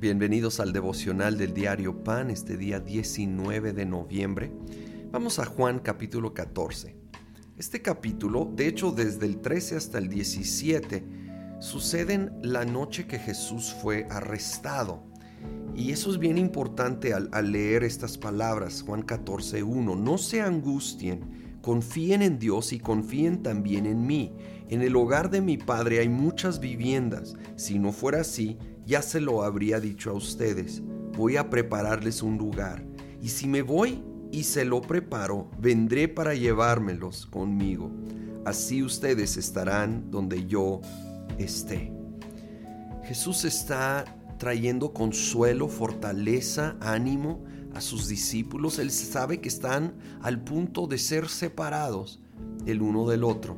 Bienvenidos al devocional del diario Pan, este día 19 de noviembre. Vamos a Juan capítulo 14. Este capítulo, de hecho desde el 13 hasta el 17, suceden la noche que Jesús fue arrestado. Y eso es bien importante al, leer estas palabras, Juan 14, 1. No se angustien, confíen en Dios y confíen también en mí. En el hogar de mi Padre hay muchas viviendas. Si no fuera así, ya se lo habría dicho a ustedes, voy a prepararles un lugar, y si me voy y se lo preparo, vendré para llevármelos conmigo. Así ustedes estarán donde yo esté. Jesús está trayendo consuelo, fortaleza, ánimo a sus discípulos. Él sabe que están al punto de ser separados el uno del otro.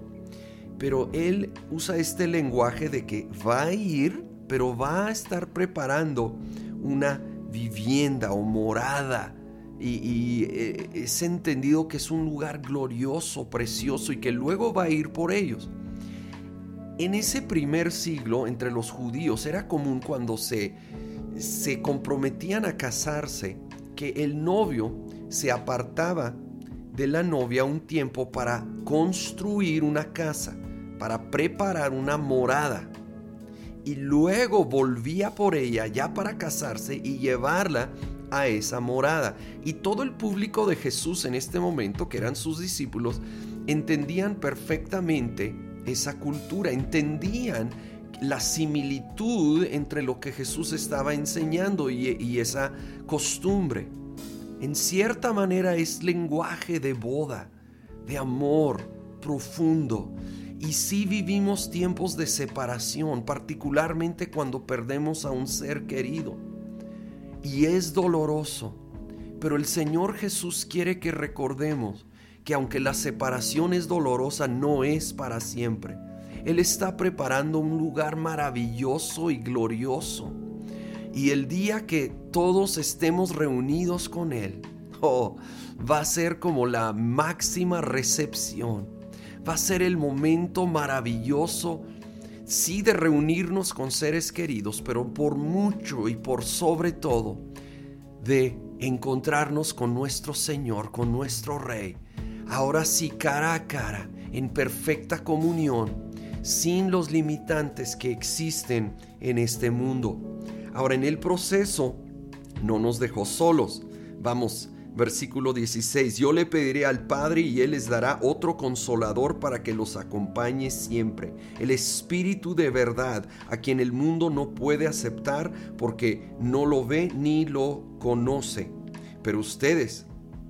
Pero Él usa este lenguaje de que va a ir pero va a estar preparando una vivienda o morada. Y, eh, es entendido que es un lugar glorioso, precioso y que luego va a ir por ellos. En ese primer siglo entre los judíos era común cuando se, se comprometían a casarse que el novio se apartaba de la novia un tiempo para construir una casa, para preparar una morada y luego volvía por ella ya para casarse y llevarla a esa morada. Y todo el público de Jesús en este momento, que eran sus discípulos, entendían perfectamente esa cultura, entendían la similitud entre lo que Jesús estaba enseñando y, y esa costumbre. En cierta manera es lenguaje de boda, de amor profundo, y sí vivimos tiempos de separación, particularmente cuando perdemos a un ser querido. Y es doloroso. Pero el Señor Jesús quiere que recordemos que aunque la separación es dolorosa, no es para siempre. Él está preparando un lugar maravilloso y glorioso. Y el día que todos estemos reunidos con Él, oh, va a ser como la máxima recepción va a ser el momento maravilloso, sí, de reunirnos con seres queridos, pero por mucho y por sobre todo, de encontrarnos con nuestro Señor, con nuestro Rey, ahora sí cara a cara, en perfecta comunión, sin los limitantes que existen en este mundo. Ahora en el proceso no nos dejó solos. Vamos Versículo 16, yo le pediré al Padre y Él les dará otro consolador para que los acompañe siempre, el Espíritu de verdad, a quien el mundo no puede aceptar porque no lo ve ni lo conoce. Pero ustedes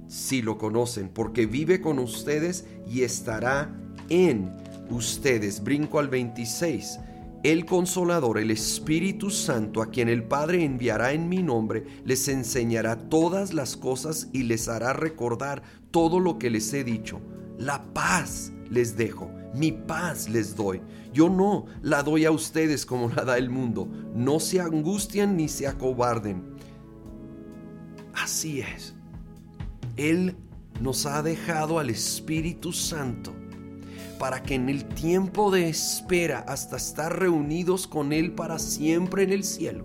sí lo conocen porque vive con ustedes y estará en ustedes. Brinco al 26 el consolador, el Espíritu Santo, a quien el Padre enviará en mi nombre, les enseñará todas las cosas y les hará recordar todo lo que les he dicho. La paz les dejo, mi paz les doy. Yo no la doy a ustedes como la da el mundo. No se angustien ni se acobarden. Así es. Él nos ha dejado al Espíritu Santo para que en el tiempo de espera hasta estar reunidos con Él para siempre en el cielo,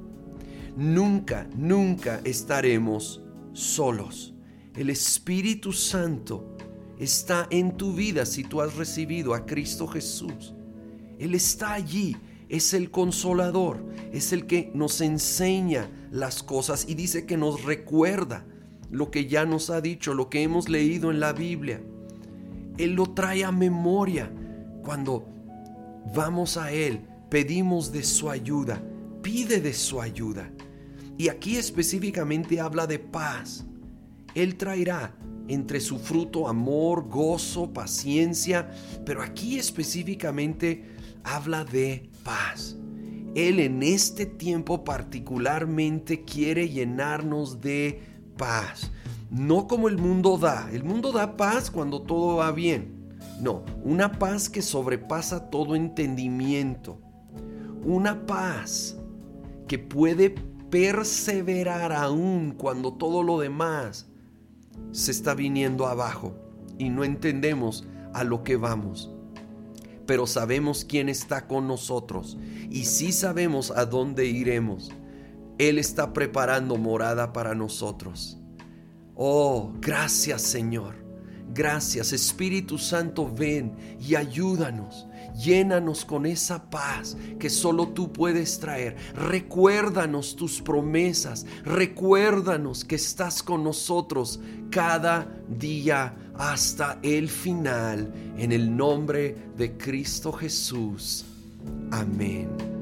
nunca, nunca estaremos solos. El Espíritu Santo está en tu vida si tú has recibido a Cristo Jesús. Él está allí, es el consolador, es el que nos enseña las cosas y dice que nos recuerda lo que ya nos ha dicho, lo que hemos leído en la Biblia. Él lo trae a memoria cuando vamos a Él, pedimos de su ayuda, pide de su ayuda. Y aquí específicamente habla de paz. Él traerá entre su fruto amor, gozo, paciencia, pero aquí específicamente habla de paz. Él en este tiempo particularmente quiere llenarnos de paz no como el mundo da. El mundo da paz cuando todo va bien. No, una paz que sobrepasa todo entendimiento. Una paz que puede perseverar aún cuando todo lo demás se está viniendo abajo y no entendemos a lo que vamos. Pero sabemos quién está con nosotros y sí sabemos a dónde iremos. Él está preparando morada para nosotros. Oh, gracias Señor. Gracias Espíritu Santo, ven y ayúdanos. Llénanos con esa paz que solo tú puedes traer. Recuérdanos tus promesas. Recuérdanos que estás con nosotros cada día hasta el final. En el nombre de Cristo Jesús. Amén.